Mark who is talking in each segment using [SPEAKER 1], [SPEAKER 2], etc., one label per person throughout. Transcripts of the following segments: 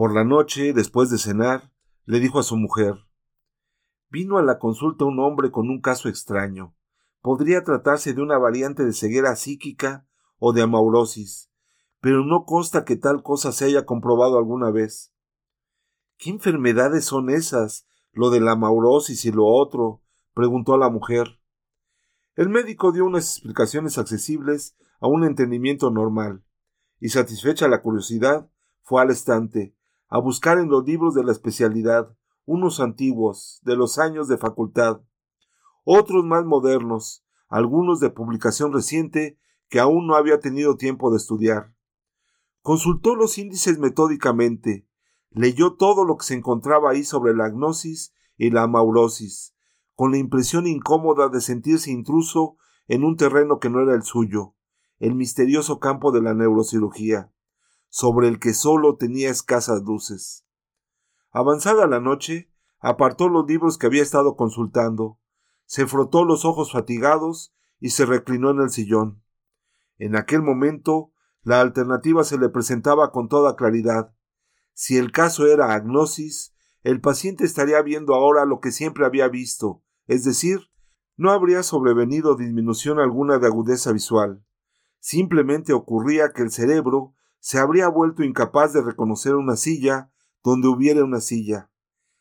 [SPEAKER 1] Por la noche, después de cenar, le dijo a su mujer Vino a la consulta un hombre con un caso extraño. Podría tratarse de una variante de ceguera psíquica o de amaurosis, pero no consta que tal cosa se haya comprobado alguna vez. ¿Qué enfermedades son esas? Lo de la amaurosis y lo otro, preguntó a la mujer. El médico dio unas explicaciones accesibles a un entendimiento normal, y satisfecha la curiosidad, fue al estante, a buscar en los libros de la especialidad, unos antiguos, de los años de facultad, otros más modernos, algunos de publicación reciente que aún no había tenido tiempo de estudiar. Consultó los índices metódicamente, leyó todo lo que se encontraba ahí sobre la agnosis y la amaurosis, con la impresión incómoda de sentirse intruso en un terreno que no era el suyo, el misterioso campo de la neurocirugía sobre el que sólo tenía escasas luces. Avanzada la noche, apartó los libros que había estado consultando, se frotó los ojos fatigados y se reclinó en el sillón. En aquel momento, la alternativa se le presentaba con toda claridad. Si el caso era agnosis, el paciente estaría viendo ahora lo que siempre había visto, es decir, no habría sobrevenido disminución alguna de agudeza visual. Simplemente ocurría que el cerebro se habría vuelto incapaz de reconocer una silla donde hubiera una silla.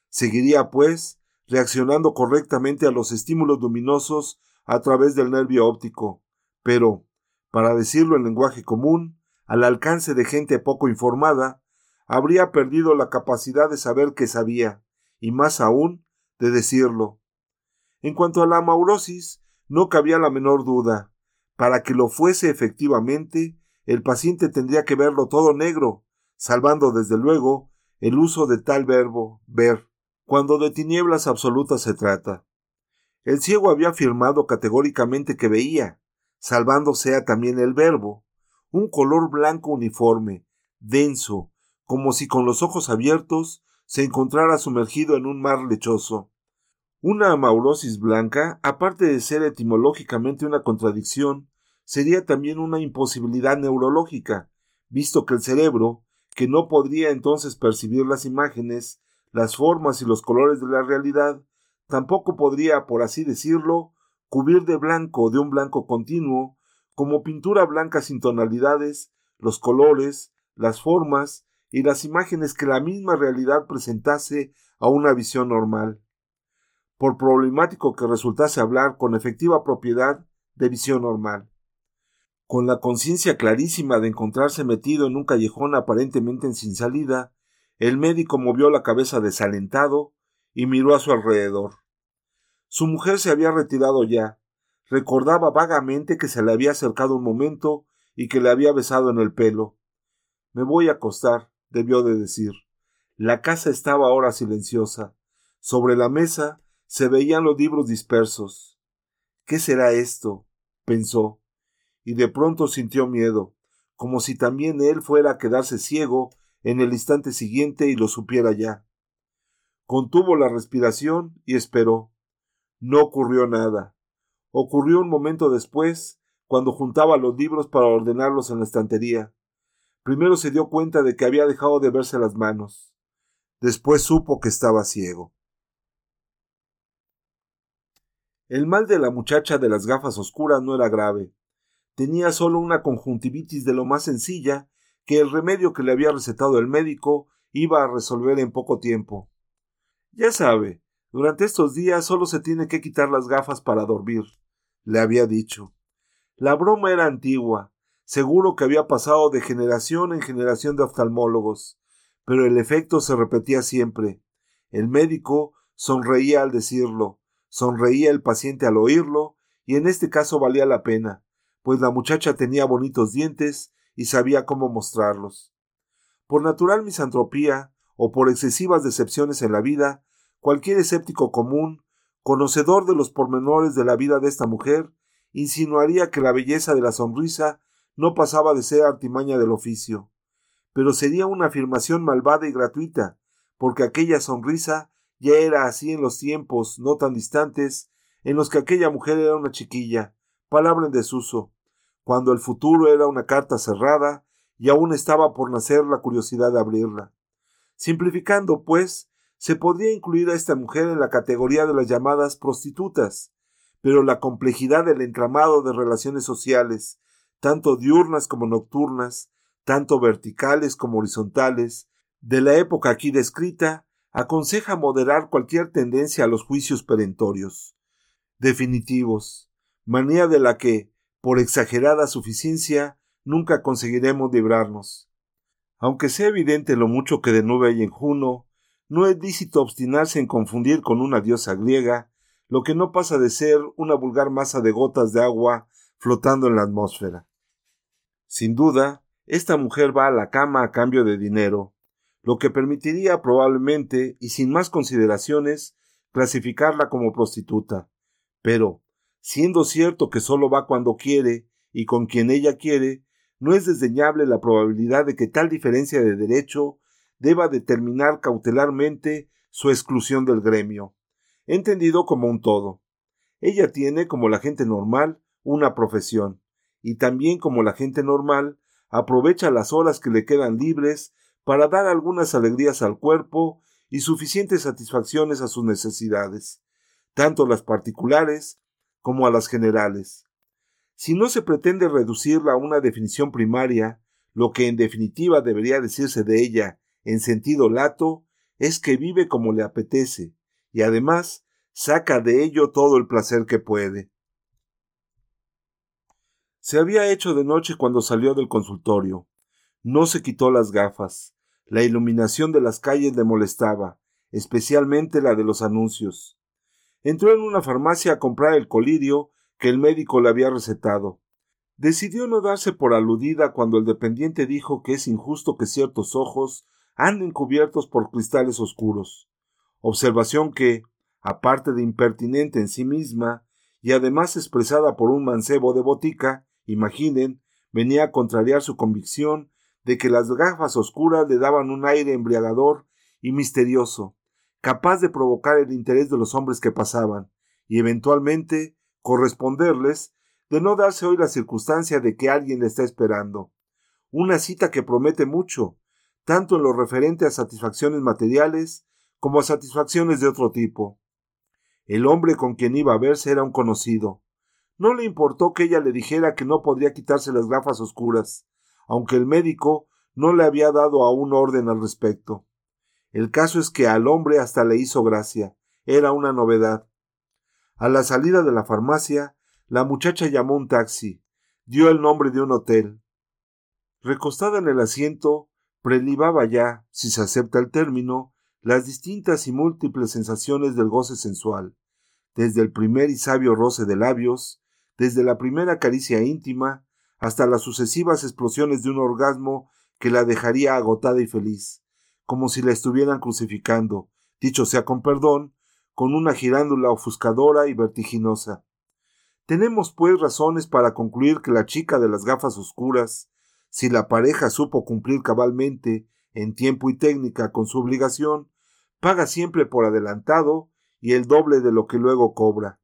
[SPEAKER 1] Seguiría, pues, reaccionando correctamente a los estímulos luminosos a través del nervio óptico, pero, para decirlo en lenguaje común, al alcance de gente poco informada, habría perdido la capacidad de saber que sabía, y más aún, de decirlo. En cuanto a la amaurosis, no cabía la menor duda. Para que lo fuese efectivamente, el paciente tendría que verlo todo negro, salvando desde luego el uso de tal verbo ver, cuando de tinieblas absolutas se trata. El ciego había afirmado categóricamente que veía, salvando sea también el verbo, un color blanco uniforme, denso, como si con los ojos abiertos se encontrara sumergido en un mar lechoso. Una amaurosis blanca, aparte de ser etimológicamente una contradicción, sería también una imposibilidad neurológica, visto que el cerebro, que no podría entonces percibir las imágenes, las formas y los colores de la realidad, tampoco podría, por así decirlo, cubrir de blanco, de un blanco continuo, como pintura blanca sin tonalidades, los colores, las formas y las imágenes que la misma realidad presentase a una visión normal. Por problemático que resultase hablar con efectiva propiedad de visión normal. Con la conciencia clarísima de encontrarse metido en un callejón aparentemente sin salida, el médico movió la cabeza desalentado y miró a su alrededor. Su mujer se había retirado ya. Recordaba vagamente que se le había acercado un momento y que le había besado en el pelo. Me voy a acostar, debió de decir. La casa estaba ahora silenciosa. Sobre la mesa se veían los libros dispersos. ¿Qué será esto? pensó y de pronto sintió miedo, como si también él fuera a quedarse ciego en el instante siguiente y lo supiera ya. Contuvo la respiración y esperó. No ocurrió nada. Ocurrió un momento después, cuando juntaba los libros para ordenarlos en la estantería. Primero se dio cuenta de que había dejado de verse las manos. Después supo que estaba ciego. El mal de la muchacha de las gafas oscuras no era grave. Tenía solo una conjuntivitis de lo más sencilla que el remedio que le había recetado el médico iba a resolver en poco tiempo. Ya sabe, durante estos días solo se tiene que quitar las gafas para dormir, le había dicho. La broma era antigua, seguro que había pasado de generación en generación de oftalmólogos, pero el efecto se repetía siempre. El médico sonreía al decirlo, sonreía el paciente al oírlo, y en este caso valía la pena pues la muchacha tenía bonitos dientes y sabía cómo mostrarlos. Por natural misantropía o por excesivas decepciones en la vida, cualquier escéptico común, conocedor de los pormenores de la vida de esta mujer, insinuaría que la belleza de la sonrisa no pasaba de ser artimaña del oficio. Pero sería una afirmación malvada y gratuita, porque aquella sonrisa ya era así en los tiempos no tan distantes en los que aquella mujer era una chiquilla, palabra en desuso, cuando el futuro era una carta cerrada y aún estaba por nacer la curiosidad de abrirla. Simplificando, pues, se podría incluir a esta mujer en la categoría de las llamadas prostitutas, pero la complejidad del entramado de relaciones sociales, tanto diurnas como nocturnas, tanto verticales como horizontales, de la época aquí descrita, aconseja moderar cualquier tendencia a los juicios perentorios, definitivos, manía de la que, por exagerada suficiencia, nunca conseguiremos librarnos. Aunque sea evidente lo mucho que de nube hay en Juno, no es lícito obstinarse en confundir con una diosa griega lo que no pasa de ser una vulgar masa de gotas de agua flotando en la atmósfera. Sin duda, esta mujer va a la cama a cambio de dinero, lo que permitiría probablemente, y sin más consideraciones, clasificarla como prostituta. Pero, siendo cierto que solo va cuando quiere y con quien ella quiere, no es desdeñable la probabilidad de que tal diferencia de derecho deba determinar cautelarmente su exclusión del gremio, entendido como un todo. Ella tiene, como la gente normal, una profesión, y también como la gente normal, aprovecha las horas que le quedan libres para dar algunas alegrías al cuerpo y suficientes satisfacciones a sus necesidades, tanto las particulares como a las generales. Si no se pretende reducirla a una definición primaria, lo que en definitiva debería decirse de ella en sentido lato es que vive como le apetece, y además saca de ello todo el placer que puede. Se había hecho de noche cuando salió del consultorio. No se quitó las gafas. La iluminación de las calles le molestaba, especialmente la de los anuncios. Entró en una farmacia a comprar el colirio que el médico le había recetado. Decidió no darse por aludida cuando el dependiente dijo que es injusto que ciertos ojos anden cubiertos por cristales oscuros. Observación que, aparte de impertinente en sí misma, y además expresada por un mancebo de botica, imaginen, venía a contrariar su convicción de que las gafas oscuras le daban un aire embriagador y misterioso, capaz de provocar el interés de los hombres que pasaban, y eventualmente corresponderles de no darse hoy la circunstancia de que alguien le está esperando. Una cita que promete mucho, tanto en lo referente a satisfacciones materiales como a satisfacciones de otro tipo. El hombre con quien iba a verse era un conocido, no le importó que ella le dijera que no podría quitarse las gafas oscuras, aunque el médico no le había dado aún orden al respecto. El caso es que al hombre hasta le hizo gracia. Era una novedad. A la salida de la farmacia, la muchacha llamó un taxi, dio el nombre de un hotel. Recostada en el asiento, prelibaba ya, si se acepta el término, las distintas y múltiples sensaciones del goce sensual, desde el primer y sabio roce de labios, desde la primera caricia íntima hasta las sucesivas explosiones de un orgasmo que la dejaría agotada y feliz, como si la estuvieran crucificando, dicho sea con perdón, con una girándula ofuscadora y vertiginosa. Tenemos pues razones para concluir que la chica de las gafas oscuras, si la pareja supo cumplir cabalmente, en tiempo y técnica, con su obligación, paga siempre por adelantado y el doble de lo que luego cobra.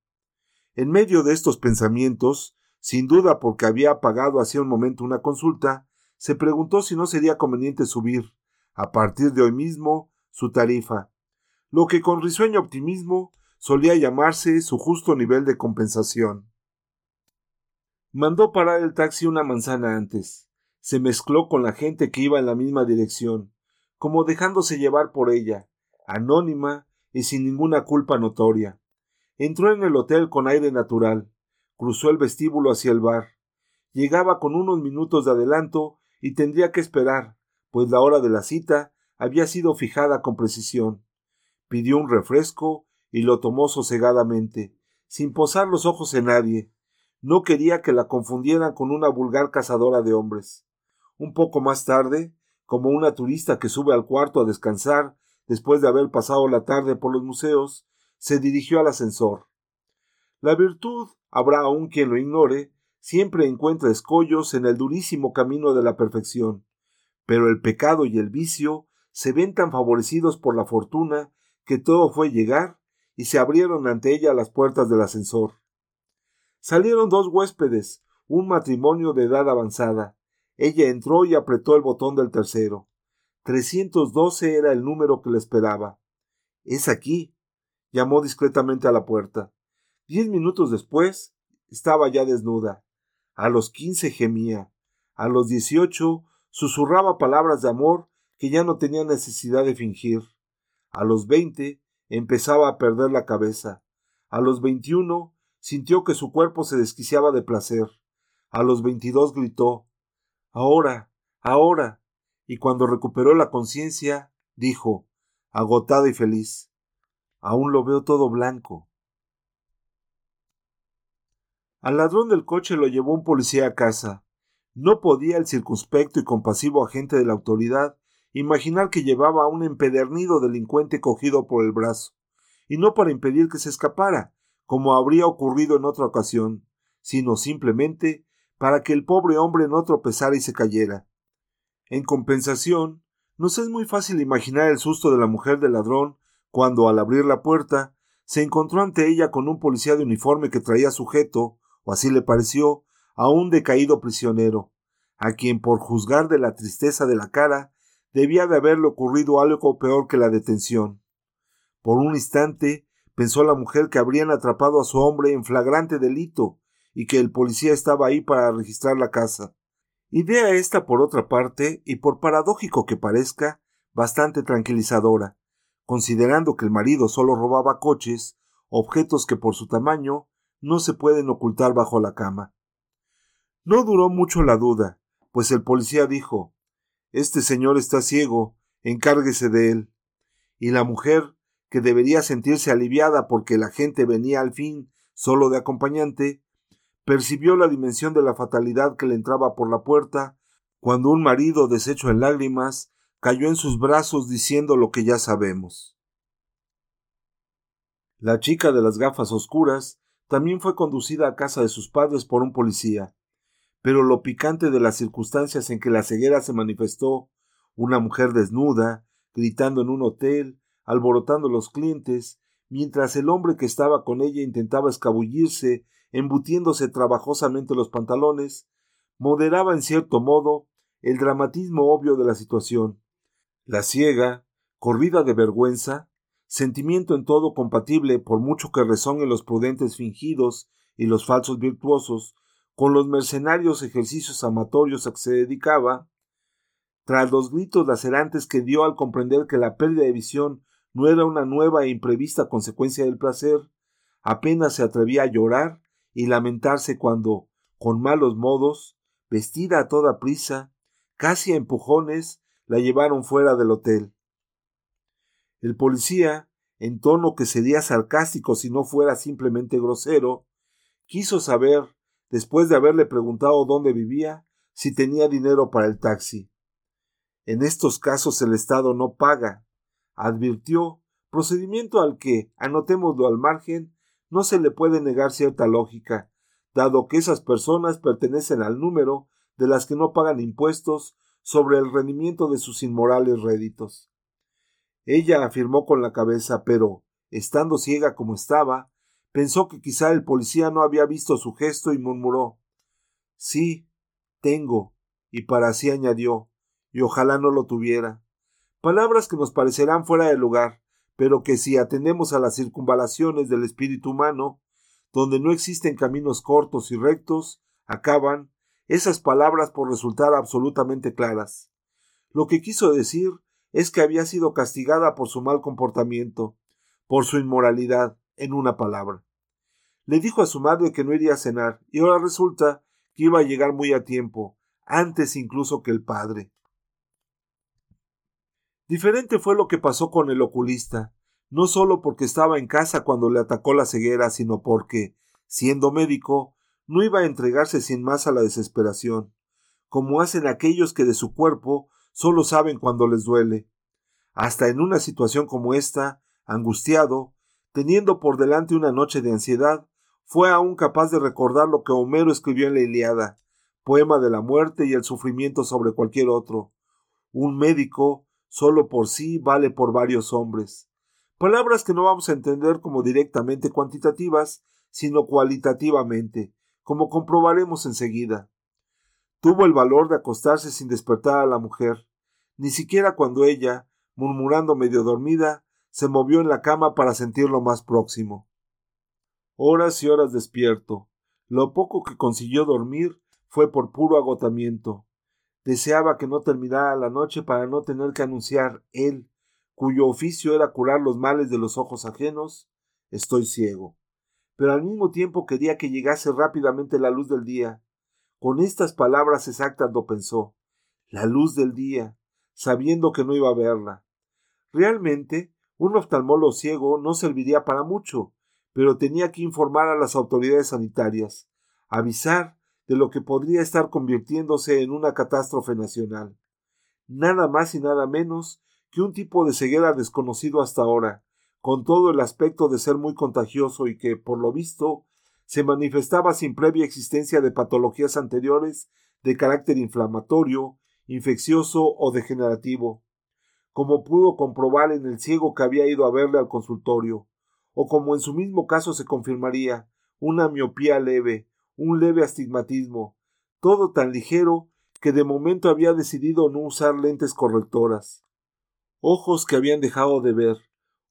[SPEAKER 1] En medio de estos pensamientos, sin duda porque había pagado hacía un momento una consulta, se preguntó si no sería conveniente subir, a partir de hoy mismo, su tarifa, lo que con risueño optimismo solía llamarse su justo nivel de compensación. Mandó parar el taxi una manzana antes. Se mezcló con la gente que iba en la misma dirección, como dejándose llevar por ella, anónima y sin ninguna culpa notoria. Entró en el hotel con aire natural, cruzó el vestíbulo hacia el bar. Llegaba con unos minutos de adelanto y tendría que esperar, pues la hora de la cita había sido fijada con precisión. Pidió un refresco y lo tomó sosegadamente, sin posar los ojos en nadie. No quería que la confundieran con una vulgar cazadora de hombres. Un poco más tarde, como una turista que sube al cuarto a descansar después de haber pasado la tarde por los museos, se dirigió al ascensor. La virtud, habrá aún quien lo ignore, siempre encuentra escollos en el durísimo camino de la perfección, pero el pecado y el vicio se ven tan favorecidos por la fortuna que todo fue llegar y se abrieron ante ella las puertas del ascensor. Salieron dos huéspedes, un matrimonio de edad avanzada. Ella entró y apretó el botón del tercero. 312 era el número que le esperaba. Es aquí. llamó discretamente a la puerta. Diez minutos después estaba ya desnuda. A los quince gemía. A los dieciocho susurraba palabras de amor que ya no tenía necesidad de fingir. A los veinte empezaba a perder la cabeza. A los veintiuno sintió que su cuerpo se desquiciaba de placer. A los veintidós gritó Ahora, ahora. Y cuando recuperó la conciencia, dijo, agotada y feliz Aún lo veo todo blanco. Al ladrón del coche lo llevó un policía a casa. No podía el circunspecto y compasivo agente de la autoridad imaginar que llevaba a un empedernido delincuente cogido por el brazo, y no para impedir que se escapara, como habría ocurrido en otra ocasión, sino simplemente para que el pobre hombre no tropezara y se cayera. En compensación, nos es muy fácil imaginar el susto de la mujer del ladrón cuando, al abrir la puerta, se encontró ante ella con un policía de uniforme que traía sujeto, o así le pareció, a un decaído prisionero, a quien, por juzgar de la tristeza de la cara, debía de haberle ocurrido algo peor que la detención. Por un instante pensó la mujer que habrían atrapado a su hombre en flagrante delito y que el policía estaba ahí para registrar la casa. Idea esta, por otra parte, y por paradójico que parezca, bastante tranquilizadora, considerando que el marido solo robaba coches, objetos que por su tamaño no se pueden ocultar bajo la cama. No duró mucho la duda, pues el policía dijo Este señor está ciego, encárguese de él. Y la mujer, que debería sentirse aliviada porque la gente venía al fin solo de acompañante, percibió la dimensión de la fatalidad que le entraba por la puerta, cuando un marido deshecho en lágrimas cayó en sus brazos diciendo lo que ya sabemos. La chica de las gafas oscuras también fue conducida a casa de sus padres por un policía, pero lo picante de las circunstancias en que la ceguera se manifestó, una mujer desnuda, gritando en un hotel, alborotando los clientes, mientras el hombre que estaba con ella intentaba escabullirse embutiéndose trabajosamente los pantalones, moderaba en cierto modo el dramatismo obvio de la situación. La ciega, corrida de vergüenza, sentimiento en todo compatible por mucho que resonen los prudentes fingidos y los falsos virtuosos, con los mercenarios ejercicios amatorios a que se dedicaba, tras los gritos lacerantes que dio al comprender que la pérdida de visión no era una nueva e imprevista consecuencia del placer, apenas se atrevía a llorar y lamentarse cuando, con malos modos, vestida a toda prisa, casi a empujones, la llevaron fuera del hotel. El policía, en tono que sería sarcástico si no fuera simplemente grosero, quiso saber, después de haberle preguntado dónde vivía, si tenía dinero para el taxi. En estos casos el Estado no paga, advirtió, procedimiento al que, anotémoslo al margen, no se le puede negar cierta lógica, dado que esas personas pertenecen al número de las que no pagan impuestos sobre el rendimiento de sus inmorales réditos. Ella afirmó con la cabeza, pero, estando ciega como estaba, pensó que quizá el policía no había visto su gesto y murmuró Sí, tengo, y para sí añadió, y ojalá no lo tuviera. Palabras que nos parecerán fuera de lugar, pero que si atendemos a las circunvalaciones del espíritu humano, donde no existen caminos cortos y rectos, acaban esas palabras por resultar absolutamente claras. Lo que quiso decir es que había sido castigada por su mal comportamiento, por su inmoralidad, en una palabra. Le dijo a su madre que no iría a cenar, y ahora resulta que iba a llegar muy a tiempo, antes incluso que el padre. Diferente fue lo que pasó con el oculista, no solo porque estaba en casa cuando le atacó la ceguera, sino porque, siendo médico, no iba a entregarse sin más a la desesperación, como hacen aquellos que de su cuerpo solo saben cuando les duele. Hasta en una situación como esta, angustiado, teniendo por delante una noche de ansiedad, fue aún capaz de recordar lo que Homero escribió en la Iliada, poema de la muerte y el sufrimiento sobre cualquier otro. Un médico solo por sí vale por varios hombres. Palabras que no vamos a entender como directamente cuantitativas, sino cualitativamente, como comprobaremos enseguida. Tuvo el valor de acostarse sin despertar a la mujer. ni siquiera cuando ella, murmurando medio dormida, se movió en la cama para sentirlo más próximo. Horas y horas despierto. Lo poco que consiguió dormir fue por puro agotamiento. Deseaba que no terminara la noche para no tener que anunciar él, cuyo oficio era curar los males de los ojos ajenos, estoy ciego. Pero al mismo tiempo quería que llegase rápidamente la luz del día. Con estas palabras exactas lo pensó. La luz del día, sabiendo que no iba a verla. Realmente, un oftalmólogo ciego no serviría para mucho, pero tenía que informar a las autoridades sanitarias, avisar de lo que podría estar convirtiéndose en una catástrofe nacional. Nada más y nada menos que un tipo de ceguera desconocido hasta ahora, con todo el aspecto de ser muy contagioso y que, por lo visto, se manifestaba sin previa existencia de patologías anteriores de carácter inflamatorio, infeccioso o degenerativo, como pudo comprobar en el ciego que había ido a verle al consultorio, o como en su mismo caso se confirmaría, una miopía leve, un leve astigmatismo, todo tan ligero que de momento había decidido no usar lentes correctoras. Ojos que habían dejado de ver,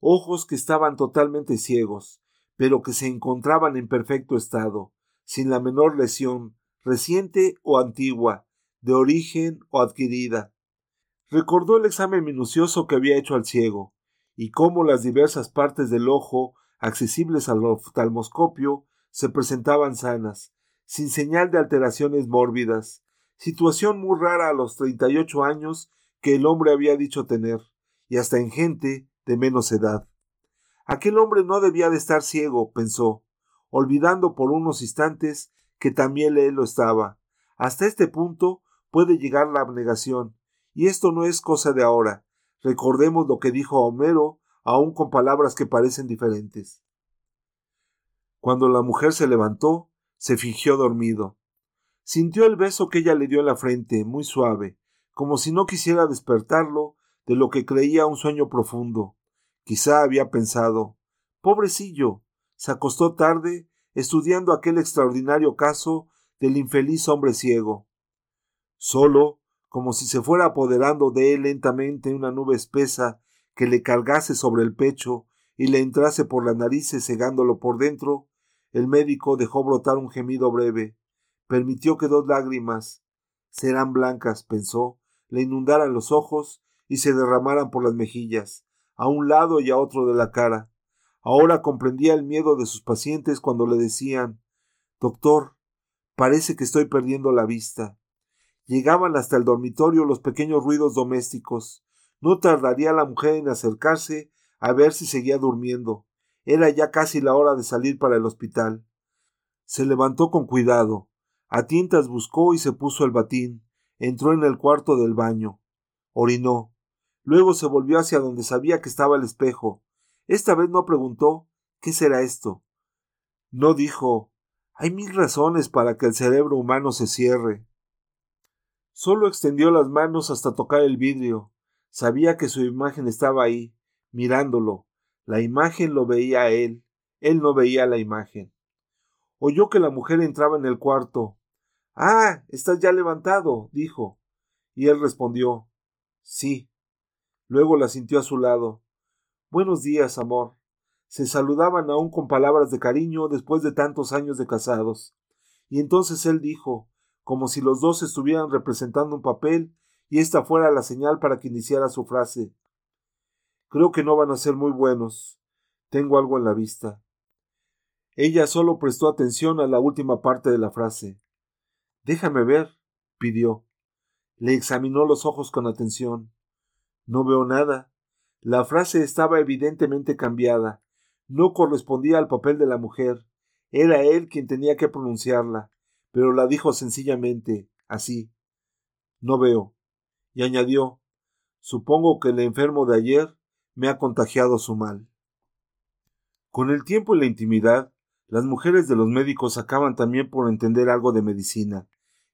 [SPEAKER 1] ojos que estaban totalmente ciegos, pero que se encontraban en perfecto estado, sin la menor lesión, reciente o antigua, de origen o adquirida, Recordó el examen minucioso que había hecho al ciego, y cómo las diversas partes del ojo accesibles al oftalmoscopio se presentaban sanas, sin señal de alteraciones mórbidas, situación muy rara a los treinta y ocho años que el hombre había dicho tener, y hasta en gente de menos edad. Aquel hombre no debía de estar ciego, pensó, olvidando por unos instantes que también él lo estaba. Hasta este punto puede llegar la abnegación, y esto no es cosa de ahora. Recordemos lo que dijo Homero, aun con palabras que parecen diferentes. Cuando la mujer se levantó, se fingió dormido. Sintió el beso que ella le dio en la frente, muy suave, como si no quisiera despertarlo de lo que creía un sueño profundo. Quizá había pensado Pobrecillo. se acostó tarde estudiando aquel extraordinario caso del infeliz hombre ciego. Solo como si se fuera apoderando de él lentamente una nube espesa que le cargase sobre el pecho y le entrase por las narices cegándolo por dentro, el médico dejó brotar un gemido breve, permitió que dos lágrimas, serán blancas, pensó, le inundaran los ojos y se derramaran por las mejillas, a un lado y a otro de la cara. Ahora comprendía el miedo de sus pacientes cuando le decían Doctor, parece que estoy perdiendo la vista. Llegaban hasta el dormitorio los pequeños ruidos domésticos. No tardaría la mujer en acercarse a ver si seguía durmiendo. Era ya casi la hora de salir para el hospital. Se levantó con cuidado. A tientas buscó y se puso el batín. Entró en el cuarto del baño. Orinó. Luego se volvió hacia donde sabía que estaba el espejo. Esta vez no preguntó ¿qué será esto? No dijo hay mil razones para que el cerebro humano se cierre. Solo extendió las manos hasta tocar el vidrio. Sabía que su imagen estaba ahí, mirándolo. La imagen lo veía a él, él no veía la imagen. Oyó que la mujer entraba en el cuarto. Ah, estás ya levantado, dijo. Y él respondió Sí. Luego la sintió a su lado. Buenos días, amor. Se saludaban aún con palabras de cariño después de tantos años de casados. Y entonces él dijo como si los dos estuvieran representando un papel y esta fuera la señal para que iniciara su frase. Creo que no van a ser muy buenos. Tengo algo en la vista. Ella solo prestó atención a la última parte de la frase. Déjame ver, pidió. Le examinó los ojos con atención. No veo nada. La frase estaba evidentemente cambiada. No correspondía al papel de la mujer. Era él quien tenía que pronunciarla pero la dijo sencillamente, así. No veo. Y añadió, supongo que el enfermo de ayer me ha contagiado su mal. Con el tiempo y la intimidad, las mujeres de los médicos acaban también por entender algo de medicina,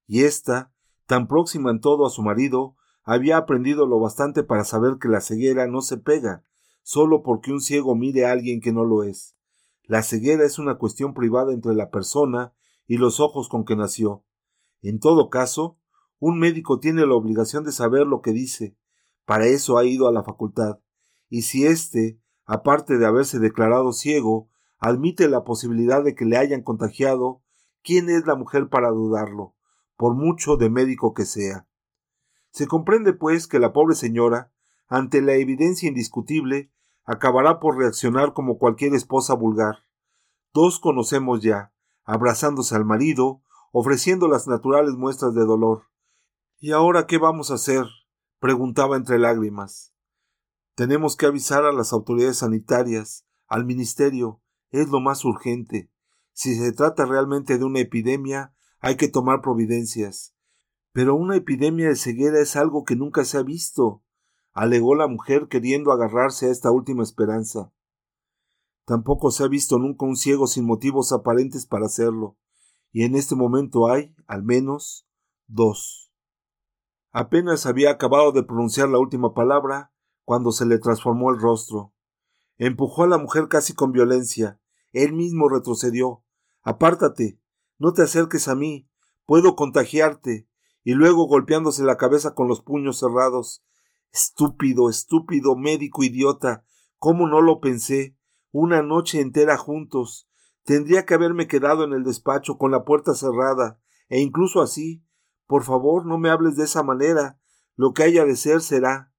[SPEAKER 1] y ésta, tan próxima en todo a su marido, había aprendido lo bastante para saber que la ceguera no se pega, solo porque un ciego mire a alguien que no lo es. La ceguera es una cuestión privada entre la persona y los ojos con que nació. En todo caso, un médico tiene la obligación de saber lo que dice, Para eso ha ido a la facultad. Y si éste, aparte de haberse declarado ciego, admite la posibilidad de que le hayan contagiado, ¿quién es la mujer para dudarlo, por mucho de médico que sea? Se comprende, pues, que la pobre señora, ante la evidencia indiscutible, acabará por reaccionar como cualquier esposa vulgar. Dos conocemos ya, abrazándose al marido, ofreciendo las naturales muestras de dolor. ¿Y ahora qué vamos a hacer? preguntaba entre lágrimas. Tenemos que avisar a las autoridades sanitarias, al ministerio, es lo más urgente. Si se trata realmente de una epidemia, hay que tomar providencias. Pero una epidemia de ceguera es algo que nunca se ha visto, alegó la mujer queriendo agarrarse a esta última esperanza. Tampoco se ha visto nunca un ciego sin motivos aparentes para hacerlo, y en este momento hay, al menos, dos. Apenas había acabado de pronunciar la última palabra cuando se le transformó el rostro. Empujó a la mujer casi con violencia. Él mismo retrocedió. Apártate. No te acerques a mí. Puedo contagiarte. Y luego golpeándose la cabeza con los puños cerrados. Estúpido, estúpido, médico idiota. ¿Cómo no lo pensé? Una noche entera juntos. Tendría que haberme quedado en el despacho con la puerta cerrada, e incluso así. Por favor, no me hables de esa manera. Lo que haya de ser será.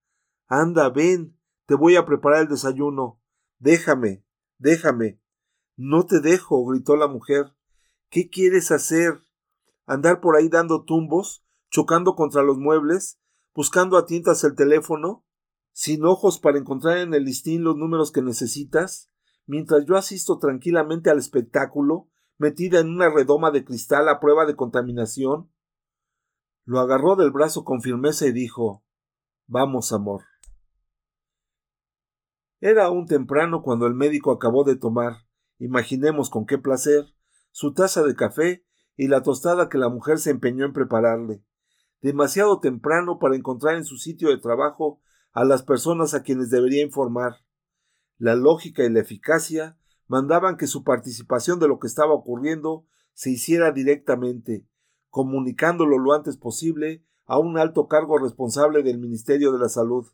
[SPEAKER 1] Anda, ven, te voy a preparar el desayuno. Déjame, déjame. No te dejo, gritó la mujer. ¿Qué quieres hacer? ¿Andar por ahí dando tumbos, chocando contra los muebles, buscando a tintas el teléfono, sin ojos para encontrar en el listín los números que necesitas? Mientras yo asisto tranquilamente al espectáculo, metida en una redoma de cristal a prueba de contaminación? Lo agarró del brazo con firmeza y dijo Vamos, amor. Era aún temprano cuando el médico acabó de tomar, imaginemos con qué placer, su taza de café y la tostada que la mujer se empeñó en prepararle. Demasiado temprano para encontrar en su sitio de trabajo a las personas a quienes debería informar la lógica y la eficacia mandaban que su participación de lo que estaba ocurriendo se hiciera directamente, comunicándolo lo antes posible a un alto cargo responsable del Ministerio de la Salud.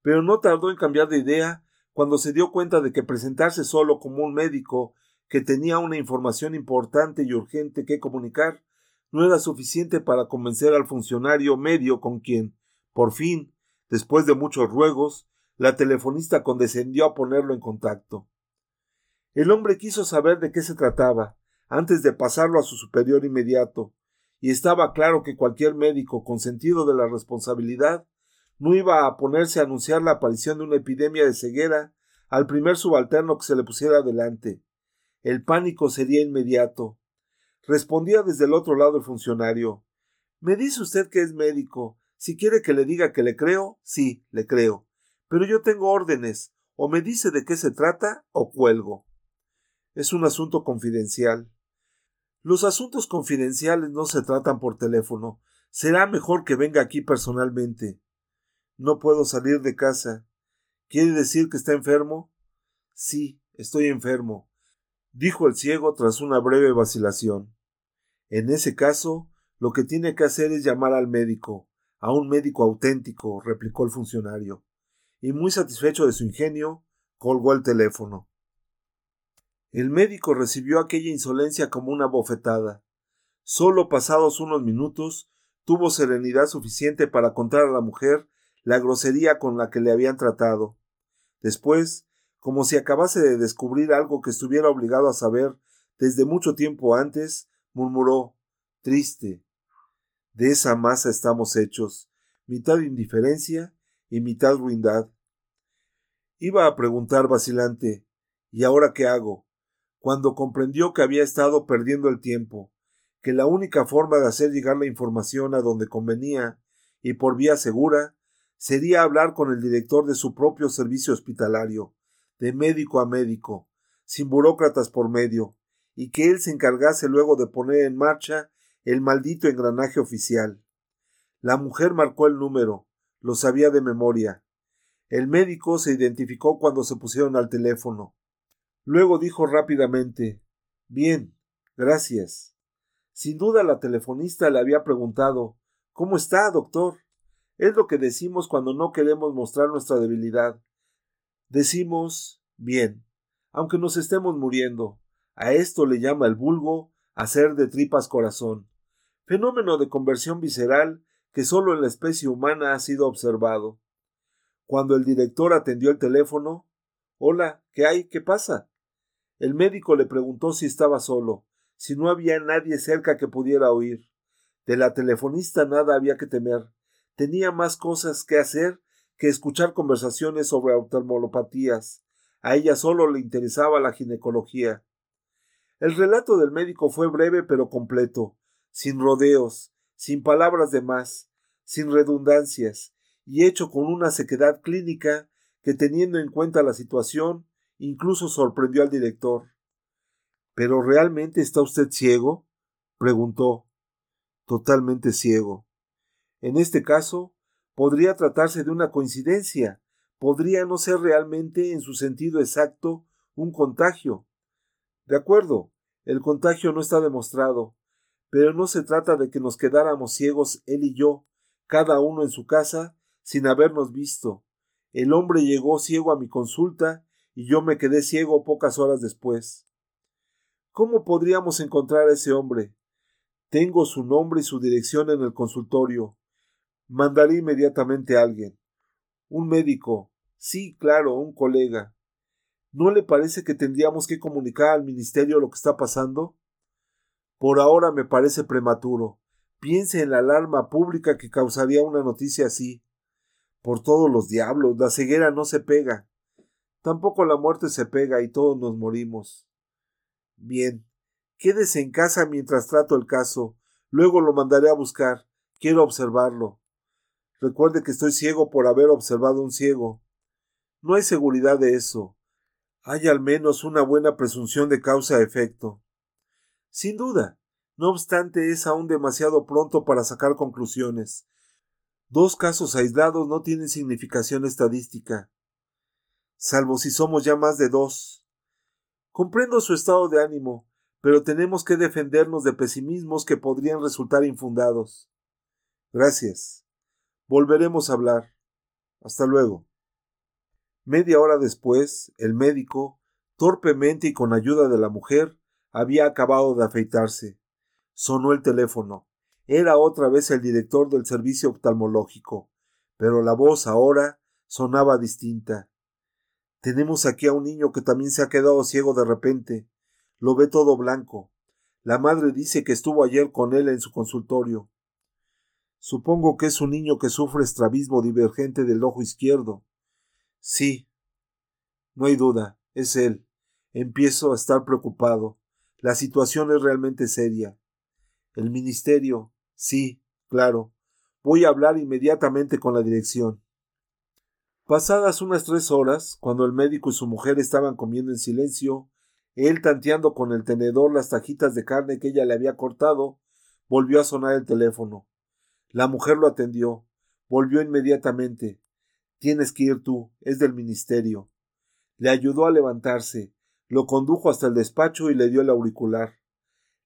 [SPEAKER 1] Pero no tardó en cambiar de idea cuando se dio cuenta de que presentarse solo como un médico que tenía una información importante y urgente que comunicar no era suficiente para convencer al funcionario medio con quien, por fin, después de muchos ruegos, la telefonista condescendió a ponerlo en contacto. El hombre quiso saber de qué se trataba, antes de pasarlo a su superior inmediato, y estaba claro que cualquier médico con sentido de la responsabilidad no iba a ponerse a anunciar la aparición de una epidemia de ceguera al primer subalterno que se le pusiera delante. El pánico sería inmediato. Respondía desde el otro lado el funcionario. Me dice usted que es médico. Si quiere que le diga que le creo, sí, le creo. Pero yo tengo órdenes. O me dice de qué se trata o cuelgo. Es un asunto confidencial. Los asuntos confidenciales no se tratan por teléfono. Será mejor que venga aquí personalmente. No puedo salir de casa. ¿Quiere decir que está enfermo? Sí, estoy enfermo, dijo el ciego tras una breve vacilación. En ese caso, lo que tiene que hacer es llamar al médico, a un médico auténtico, replicó el funcionario y muy satisfecho de su ingenio, colgó el teléfono. El médico recibió aquella insolencia como una bofetada. Solo pasados unos minutos tuvo serenidad suficiente para contar a la mujer la grosería con la que le habían tratado. Después, como si acabase de descubrir algo que estuviera obligado a saber desde mucho tiempo antes, murmuró triste. De esa masa estamos hechos, mitad indiferencia y mitad ruindad. Iba a preguntar vacilante ¿Y ahora qué hago? cuando comprendió que había estado perdiendo el tiempo, que la única forma de hacer llegar la información a donde convenía y por vía segura sería hablar con el director de su propio servicio hospitalario, de médico a médico, sin burócratas por medio, y que él se encargase luego de poner en marcha el maldito engranaje oficial. La mujer marcó el número, lo sabía de memoria, el médico se identificó cuando se pusieron al teléfono. Luego dijo rápidamente Bien, gracias. Sin duda la telefonista le había preguntado ¿Cómo está, doctor? Es lo que decimos cuando no queremos mostrar nuestra debilidad. Decimos, bien, aunque nos estemos muriendo, a esto le llama el vulgo hacer de tripas corazón, fenómeno de conversión visceral que solo en la especie humana ha sido observado. Cuando el director atendió el teléfono, Hola, ¿qué hay? ¿Qué pasa? El médico le preguntó si estaba solo, si no había nadie cerca que pudiera oír. De la telefonista nada había que temer. Tenía más cosas que hacer que escuchar conversaciones sobre oftalmolopatías. A ella solo le interesaba la ginecología. El relato del médico fue breve pero completo, sin rodeos, sin palabras de más, sin redundancias, y hecho con una sequedad clínica que teniendo en cuenta la situación incluso sorprendió al director. ¿Pero realmente está usted ciego? preguntó. Totalmente ciego. En este caso, podría tratarse de una coincidencia, podría no ser realmente en su sentido exacto un contagio. De acuerdo, el contagio no está demostrado, pero no se trata de que nos quedáramos ciegos él y yo, cada uno en su casa, sin habernos visto. El hombre llegó ciego a mi consulta y yo me quedé ciego pocas horas después. ¿Cómo podríamos encontrar a ese hombre? Tengo su nombre y su dirección en el consultorio. Mandaré inmediatamente a alguien. Un médico. Sí, claro, un colega. ¿No le parece que tendríamos que comunicar al Ministerio lo que está pasando? Por ahora me parece prematuro. Piense en la alarma pública que causaría una noticia así. Por todos los diablos, la ceguera no se pega. Tampoco la muerte se pega y todos nos morimos. Bien, quédese en casa mientras trato el caso. Luego lo mandaré a buscar. Quiero observarlo. Recuerde que estoy ciego por haber observado un ciego. No hay seguridad de eso hay al menos una buena presunción de causa-efecto. Sin duda. No obstante, es aún demasiado pronto para sacar conclusiones. Dos casos aislados no tienen significación estadística, salvo si somos ya más de dos. Comprendo su estado de ánimo, pero tenemos que defendernos de pesimismos que podrían resultar infundados. Gracias. Volveremos a hablar. Hasta luego. Media hora después, el médico, torpemente y con ayuda de la mujer, había acabado de afeitarse. Sonó el teléfono. Era otra vez el director del servicio oftalmológico, pero la voz ahora sonaba distinta. Tenemos aquí a un niño que también se ha quedado ciego de repente. Lo ve todo blanco. La madre dice que estuvo ayer con él en su consultorio. Supongo que es un niño que sufre estrabismo divergente del ojo izquierdo. Sí. No hay duda, es él. Empiezo a estar preocupado. La situación es realmente seria. El ministerio. Sí, claro. Voy a hablar inmediatamente con la dirección. Pasadas unas tres horas, cuando el médico y su mujer estaban comiendo en silencio, él tanteando con el tenedor las tajitas de carne que ella le había cortado, volvió a sonar el teléfono. La mujer lo atendió. Volvió inmediatamente. Tienes que ir tú, es del ministerio. Le ayudó a levantarse, lo condujo hasta el despacho y le dio el auricular.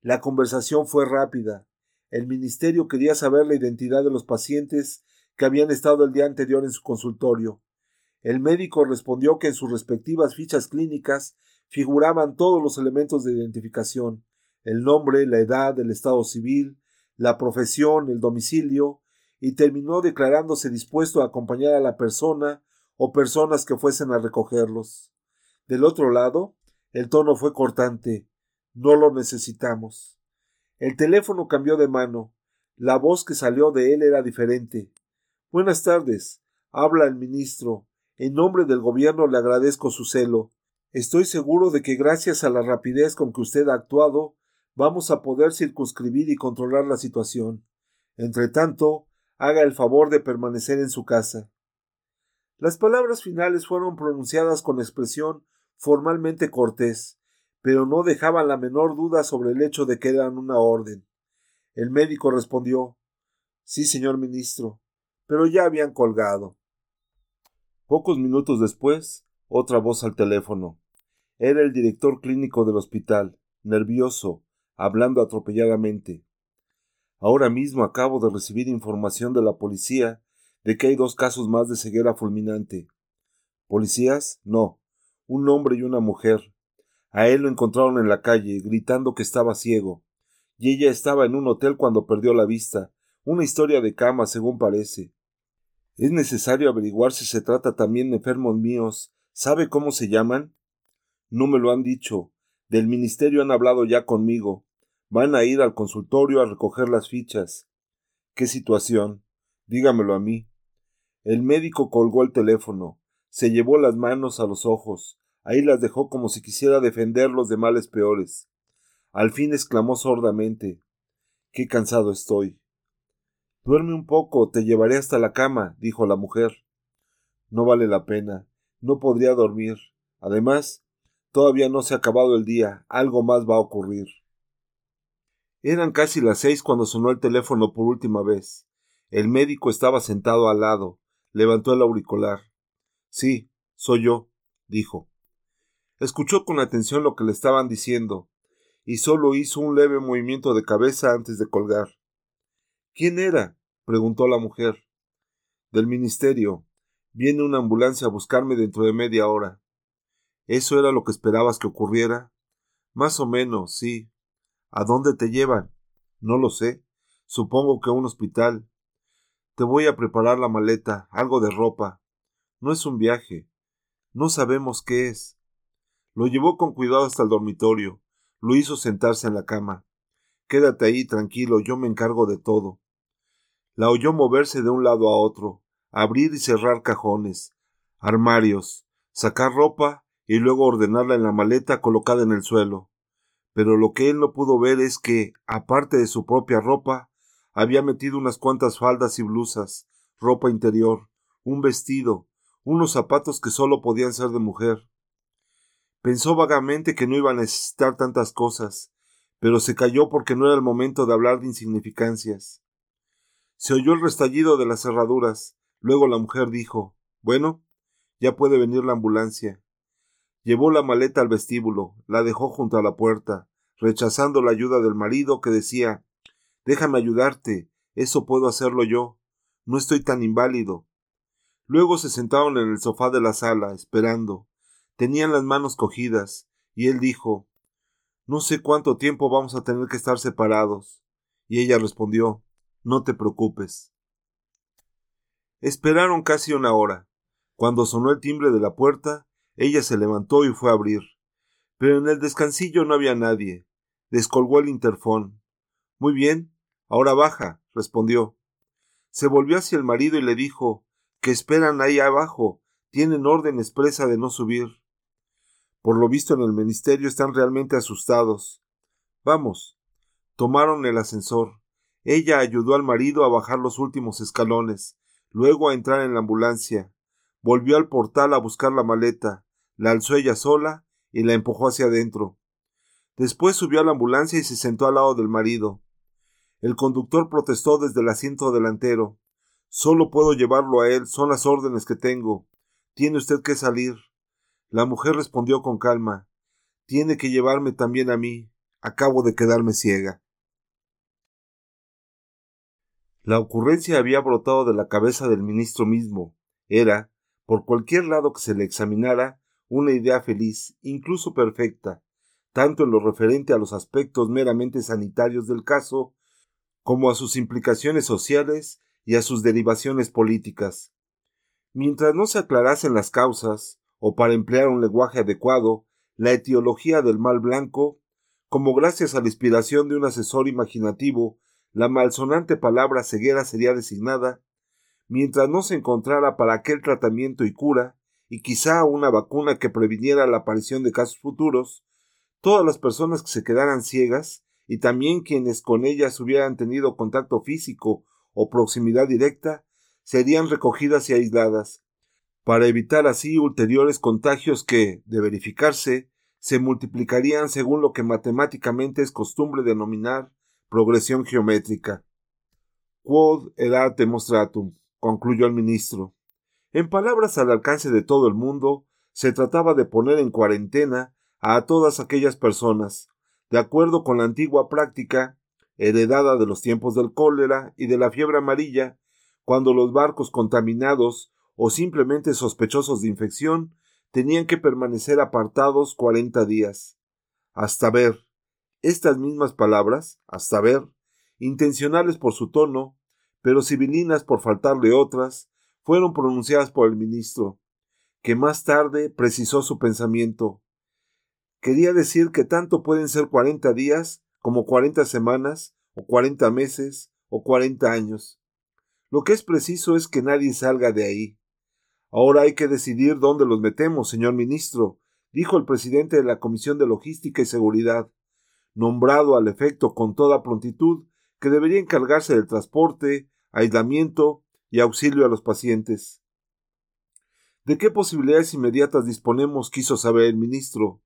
[SPEAKER 1] La conversación fue rápida. El ministerio quería saber la identidad de los pacientes que habían estado el día anterior en su consultorio. El médico respondió que en sus respectivas fichas clínicas figuraban todos los elementos de identificación el nombre, la edad, el estado civil, la profesión, el domicilio, y terminó declarándose dispuesto a acompañar a la persona o personas que fuesen a recogerlos. Del otro lado, el tono fue cortante. No lo necesitamos. El teléfono cambió de mano. La voz que salió de él era diferente. Buenas tardes. Habla el ministro. En nombre del gobierno le agradezco su celo. Estoy seguro de que gracias a la rapidez con que usted ha actuado, vamos a poder circunscribir y controlar la situación. Entre tanto, haga el favor de permanecer en su casa. Las palabras finales fueron pronunciadas con expresión formalmente cortés, pero no dejaban la menor duda sobre el hecho de que eran una orden. El médico respondió Sí, señor ministro, pero ya habían colgado. Pocos minutos después, otra voz al teléfono. Era el director clínico del hospital, nervioso, hablando atropelladamente. Ahora mismo acabo de recibir información de la policía de que hay dos casos más de ceguera fulminante. ¿Policías? No. Un hombre y una mujer. A él lo encontraron en la calle, gritando que estaba ciego. Y ella estaba en un hotel cuando perdió la vista. Una historia de cama, según parece. Es necesario averiguar si se trata también de enfermos míos. ¿Sabe cómo se llaman? No me lo han dicho. Del ministerio han hablado ya conmigo. Van a ir al consultorio a recoger las fichas. ¿Qué situación? Dígamelo a mí. El médico colgó el teléfono, se llevó las manos a los ojos, ahí las dejó como si quisiera defenderlos de males peores. Al fin exclamó sordamente Qué cansado estoy. Duerme un poco, te llevaré hasta la cama, dijo la mujer. No vale la pena, no podría dormir. Además, todavía no se ha acabado el día, algo más va a ocurrir. Eran casi las seis cuando sonó el teléfono por última vez. El médico estaba sentado al lado. Levantó el auricular. Sí, soy yo, dijo. Escuchó con atención lo que le estaban diciendo, y solo hizo un leve movimiento de cabeza antes de colgar. ¿Quién era? preguntó la mujer. Del ministerio. Viene una ambulancia a buscarme dentro de media hora. ¿Eso era lo que esperabas que ocurriera? Más o menos, sí. ¿A dónde te llevan? No lo sé. Supongo que a un hospital. Te voy a preparar la maleta, algo de ropa. No es un viaje. No sabemos qué es. Lo llevó con cuidado hasta el dormitorio. Lo hizo sentarse en la cama. Quédate ahí tranquilo, yo me encargo de todo. La oyó moverse de un lado a otro, abrir y cerrar cajones, armarios, sacar ropa y luego ordenarla en la maleta colocada en el suelo. Pero lo que él no pudo ver es que, aparte de su propia ropa, había metido unas cuantas faldas y blusas, ropa interior, un vestido, unos zapatos que solo podían ser de mujer. Pensó vagamente que no iba a necesitar tantas cosas, pero se calló porque no era el momento de hablar de insignificancias. Se oyó el restallido de las cerraduras. Luego la mujer dijo Bueno, ya puede venir la ambulancia. Llevó la maleta al vestíbulo, la dejó junto a la puerta, rechazando la ayuda del marido que decía Déjame ayudarte, eso puedo hacerlo yo. No estoy tan inválido. Luego se sentaron en el sofá de la sala, esperando. Tenían las manos cogidas, y él dijo No sé cuánto tiempo vamos a tener que estar separados. Y ella respondió No te preocupes. Esperaron casi una hora. Cuando sonó el timbre de la puerta, ella se levantó y fue a abrir. Pero en el descansillo no había nadie. Descolgó el interfón. Muy bien, Ahora baja, respondió. Se volvió hacia el marido y le dijo que esperan ahí abajo, tienen orden expresa de no subir. Por lo visto en el ministerio están realmente asustados. Vamos. Tomaron el ascensor. Ella ayudó al marido a bajar los últimos escalones, luego a entrar en la ambulancia. Volvió al portal a buscar la maleta, la alzó ella sola y la empujó hacia adentro. Después subió a la ambulancia y se sentó al lado del marido. El conductor protestó desde el asiento delantero. Solo puedo llevarlo a él, son las órdenes que tengo. Tiene usted que salir. La mujer respondió con calma. Tiene que llevarme también a mí. Acabo de quedarme ciega. La ocurrencia había brotado de la cabeza del ministro mismo. Era, por cualquier lado que se le examinara, una idea feliz, incluso perfecta, tanto en lo referente a los aspectos meramente sanitarios del caso, como a sus implicaciones sociales y a sus derivaciones políticas. Mientras no se aclarasen las causas, o para emplear un lenguaje adecuado, la etiología del mal blanco, como gracias a la inspiración de un asesor imaginativo, la malsonante palabra ceguera sería designada, mientras no se encontrara para aquel tratamiento y cura, y quizá una vacuna que previniera la aparición de casos futuros, todas las personas que se quedaran ciegas y también quienes con ellas hubieran tenido contacto físico o proximidad directa serían recogidas y aisladas, para evitar así ulteriores contagios que, de verificarse, se multiplicarían según lo que matemáticamente es costumbre denominar progresión geométrica. Quod erat demonstratum, concluyó el ministro. En palabras al alcance de todo el mundo, se trataba de poner en cuarentena a todas aquellas personas, de acuerdo con la antigua práctica, heredada de los tiempos del cólera y de la fiebre amarilla, cuando los barcos contaminados o simplemente sospechosos de infección tenían que permanecer apartados cuarenta días. Hasta ver. Estas mismas palabras, hasta ver, intencionales por su tono, pero civilinas por faltarle otras, fueron pronunciadas por el ministro, que más tarde precisó su pensamiento. Quería decir que tanto pueden ser cuarenta días como cuarenta semanas, o cuarenta meses, o cuarenta años. Lo que es preciso es que nadie salga de ahí. Ahora hay que decidir dónde los metemos, señor ministro, dijo el presidente de la Comisión de Logística y Seguridad, nombrado al efecto con toda prontitud, que debería encargarse del transporte, aislamiento y auxilio a los pacientes. ¿De qué posibilidades inmediatas disponemos? quiso saber el ministro.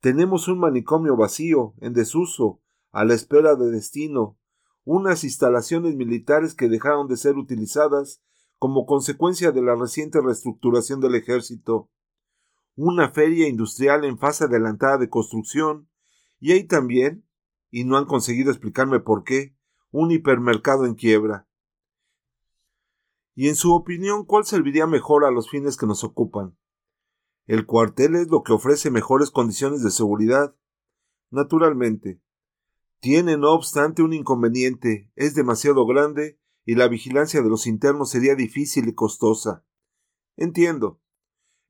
[SPEAKER 1] Tenemos un manicomio vacío, en desuso, a la espera de destino, unas instalaciones militares que dejaron de ser utilizadas como consecuencia de la reciente reestructuración del ejército, una feria industrial en fase adelantada de construcción, y hay también, y no han conseguido explicarme por qué, un hipermercado en quiebra. Y en su opinión, ¿cuál serviría mejor a los fines que nos ocupan? El cuartel es lo que ofrece mejores condiciones de seguridad. Naturalmente. Tiene, no obstante, un inconveniente. Es demasiado grande y la vigilancia de los internos sería difícil y costosa. Entiendo.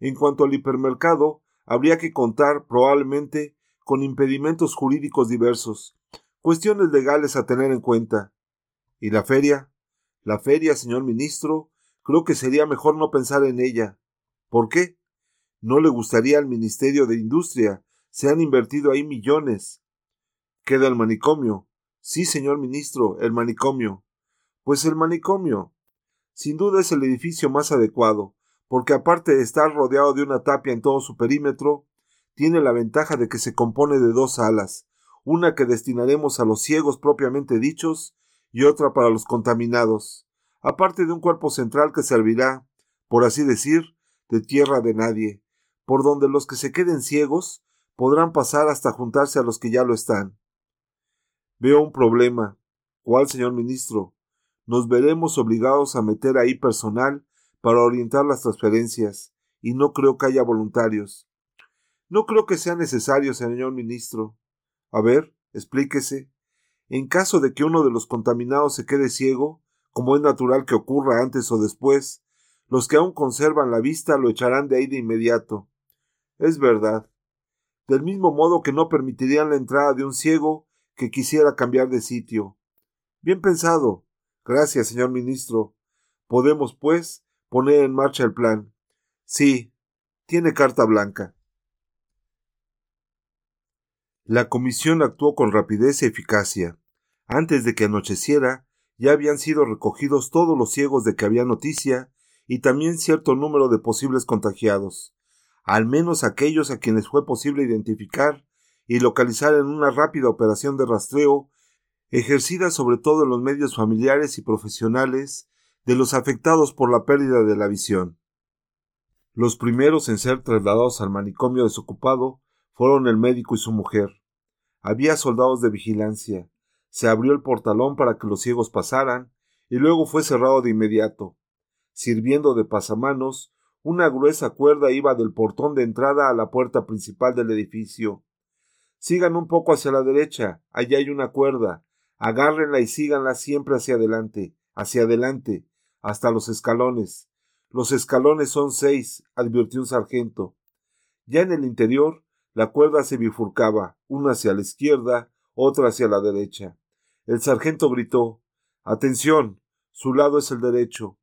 [SPEAKER 1] En cuanto al hipermercado, habría que contar, probablemente, con impedimentos jurídicos diversos, cuestiones legales a tener en cuenta. ¿Y la feria? La feria, señor ministro, creo que sería mejor no pensar en ella. ¿Por qué? No le gustaría al Ministerio de Industria. Se han invertido ahí millones. Queda el manicomio. Sí, señor ministro, el manicomio. Pues el manicomio. Sin duda es el edificio más adecuado, porque aparte de estar rodeado de una tapia en todo su perímetro, tiene la ventaja de que se compone de dos alas, una que destinaremos a los ciegos propiamente dichos y otra para los contaminados, aparte de un cuerpo central que servirá, por así decir, de tierra de nadie, por donde los que se queden ciegos podrán pasar hasta juntarse a los que ya lo están. Veo un problema. ¿Cuál, señor ministro? Nos veremos obligados a meter ahí personal para orientar las transferencias, y no creo que haya voluntarios. No creo que sea necesario, señor ministro. A ver, explíquese. En caso de que uno de los contaminados se quede ciego, como es natural que ocurra antes o después, los que aún conservan la vista lo echarán de ahí de inmediato. Es verdad. Del mismo modo que no permitirían la entrada de un ciego que quisiera cambiar de sitio. Bien pensado. Gracias, señor ministro. Podemos, pues, poner en marcha el plan. Sí, tiene carta blanca. La comisión actuó con rapidez y eficacia. Antes de que anocheciera, ya habían sido recogidos todos los ciegos de que había noticia y también cierto número de posibles contagiados al menos aquellos a quienes fue posible identificar y localizar en una rápida operación de rastreo ejercida sobre todo en los medios familiares y profesionales de los afectados por la pérdida de la visión. Los primeros en ser trasladados al manicomio desocupado fueron el médico y su mujer. Había soldados de vigilancia. Se abrió el portalón para que los ciegos pasaran y luego fue cerrado de inmediato. Sirviendo de pasamanos, una gruesa cuerda iba del portón de entrada a la puerta principal del edificio. Sigan un poco hacia la derecha, allá hay una cuerda. Agárrenla y síganla siempre hacia adelante, hacia adelante, hasta los escalones. Los escalones son seis, advirtió un sargento. Ya en el interior, la cuerda se bifurcaba, una hacia la izquierda, otra hacia la derecha. El sargento gritó Atención. Su lado es el derecho.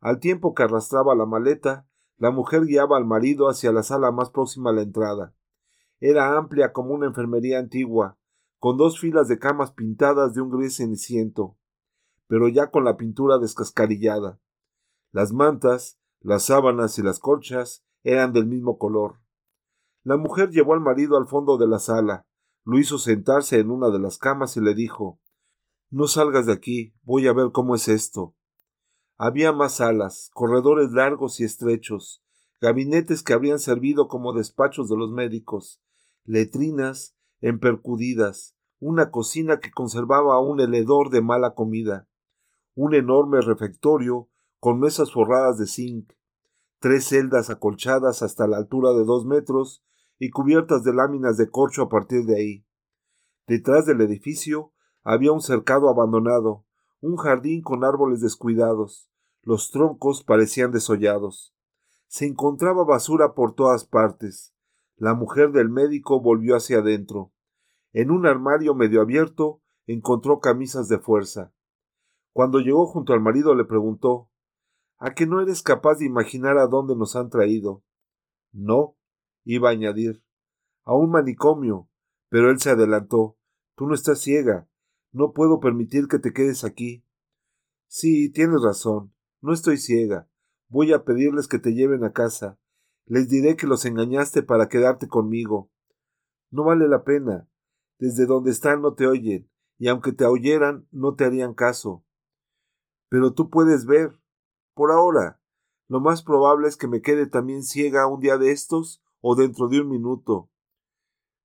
[SPEAKER 1] Al tiempo que arrastraba la maleta, la mujer guiaba al marido hacia la sala más próxima a la entrada. Era amplia como una enfermería antigua, con dos filas de camas pintadas de un gris ceniciento, pero ya con la pintura descascarillada. Las mantas, las sábanas y las colchas eran del mismo color. La mujer llevó al marido al fondo de la sala, lo hizo sentarse en una de las camas y le dijo No salgas de aquí, voy a ver cómo es esto. Había más salas, corredores largos y estrechos, gabinetes que habrían servido como despachos de los médicos, letrinas empercudidas, una cocina que conservaba aún el hedor de mala comida, un enorme refectorio con mesas forradas de zinc, tres celdas acolchadas hasta la altura de dos metros y cubiertas de láminas de corcho a partir de ahí. Detrás del edificio había un cercado abandonado, un jardín con árboles descuidados. Los troncos parecían desollados. Se encontraba basura por todas partes. La mujer del médico volvió hacia adentro. En un armario medio abierto encontró camisas de fuerza. Cuando llegó junto al marido le preguntó ¿A que no eres capaz de imaginar a dónde nos han traído? No, iba a añadir. A un manicomio. Pero él se adelantó. Tú no estás ciega. No puedo permitir que te quedes aquí. Sí, tienes razón. No estoy ciega. Voy a pedirles que te lleven a casa. Les diré que los engañaste para quedarte conmigo. No vale la pena. Desde donde están no te oyen, y aunque te oyeran, no te harían caso. Pero tú puedes ver. Por ahora. Lo más probable es que me quede también ciega un día de estos o dentro de un minuto.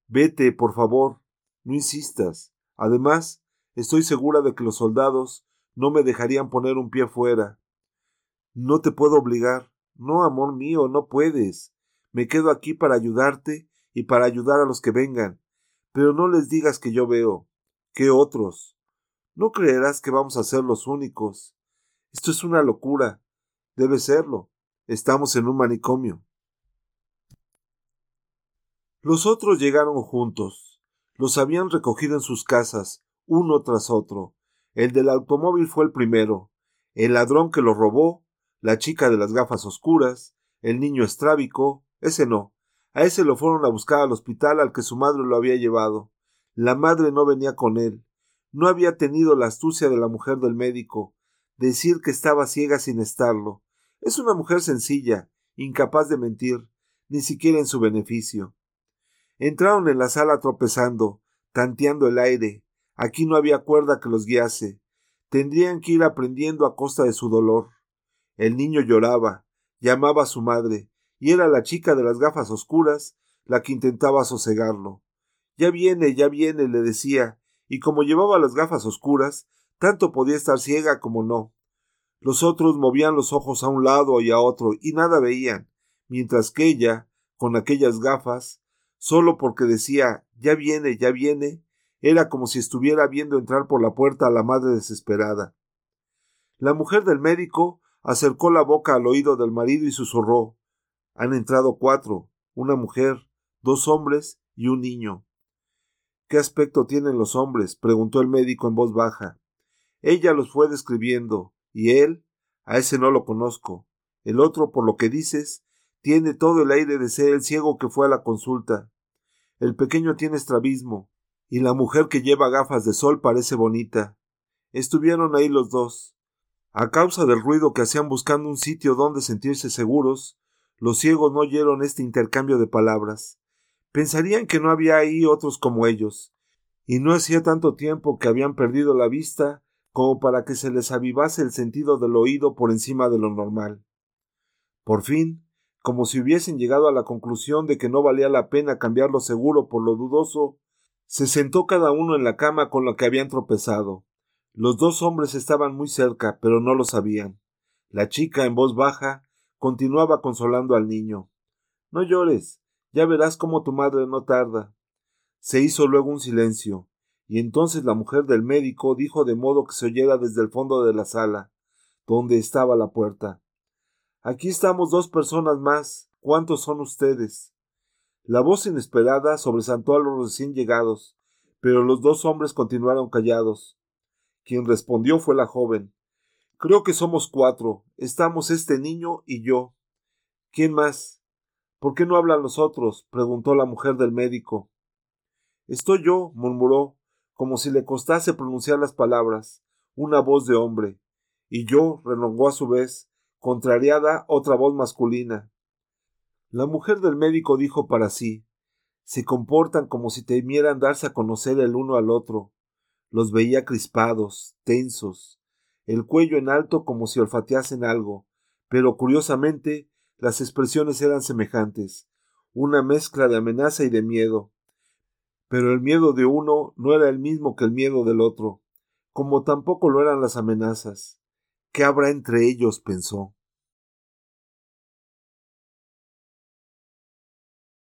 [SPEAKER 1] Vete, por favor. No insistas. Además, Estoy segura de que los soldados no me dejarían poner un pie fuera. No te puedo obligar. No, amor mío, no puedes. Me quedo aquí para ayudarte y para ayudar a los que vengan. Pero no les digas que yo veo. ¿Qué otros? No creerás que vamos a ser los únicos. Esto es una locura. Debe serlo. Estamos en un manicomio. Los otros llegaron juntos. Los habían recogido en sus casas, uno tras otro. El del automóvil fue el primero, el ladrón que lo robó, la chica de las gafas oscuras, el niño estrábico, ese no. A ese lo fueron a buscar al hospital al que su madre lo había llevado. La madre no venía con él. No había tenido la astucia de la mujer del médico, decir que estaba ciega sin estarlo. Es una mujer sencilla, incapaz de mentir, ni siquiera en su beneficio. Entraron en la sala tropezando, tanteando el aire, Aquí no había cuerda que los guiase. Tendrían que ir aprendiendo a costa de su dolor. El niño lloraba, llamaba a su madre, y era la chica de las gafas oscuras la que intentaba sosegarlo. Ya viene, ya viene, le decía, y como llevaba las gafas oscuras, tanto podía estar ciega como no. Los otros movían los ojos a un lado y a otro y nada veían, mientras que ella, con aquellas gafas, solo porque decía ya viene, ya viene, era como si estuviera viendo entrar por la puerta a la madre desesperada. La mujer del médico acercó la boca al oído del marido y susurró Han entrado cuatro, una mujer, dos hombres y un niño. ¿Qué aspecto tienen los hombres? preguntó el médico en voz baja. Ella los fue describiendo, y él, a ese no lo conozco. El otro, por lo que dices, tiene todo el aire de ser el ciego que fue a la consulta. El pequeño tiene estrabismo, y la mujer que lleva gafas de sol parece bonita. Estuvieron ahí los dos. A causa del ruido que hacían buscando un sitio donde sentirse seguros, los ciegos no oyeron este intercambio de palabras. Pensarían que no había ahí otros como ellos, y no hacía tanto tiempo que habían perdido la vista como para que se les avivase el sentido del oído por encima de lo normal. Por fin, como si hubiesen llegado a la conclusión de que no valía la pena cambiar lo seguro por lo dudoso, se sentó cada uno en la cama con la que habían tropezado. Los dos hombres estaban muy cerca, pero no lo sabían. La chica, en voz baja, continuaba consolando al niño. No llores, ya verás cómo tu madre no tarda. Se hizo luego un silencio, y entonces la mujer del médico dijo de modo que se oyera desde el fondo de la sala, donde estaba la puerta. Aquí estamos dos personas más. ¿Cuántos son ustedes? La voz inesperada sobresaltó a los recién llegados, pero los dos hombres continuaron callados. Quien respondió fue la joven. Creo que somos cuatro. Estamos este niño y yo. ¿Quién más? ¿Por qué no hablan los otros? preguntó la mujer del médico. Estoy yo, murmuró, como si le costase pronunciar las palabras, una voz de hombre. Y yo, renongó a su vez, contrariada, otra voz masculina. La mujer del médico dijo para sí se comportan como si temieran darse a conocer el uno al otro. Los veía crispados, tensos, el cuello en alto como si olfateasen algo, pero curiosamente las expresiones eran semejantes, una mezcla de amenaza y de miedo. Pero el miedo de uno no era el mismo que el miedo del otro, como tampoco lo eran las amenazas. ¿Qué habrá entre ellos? pensó.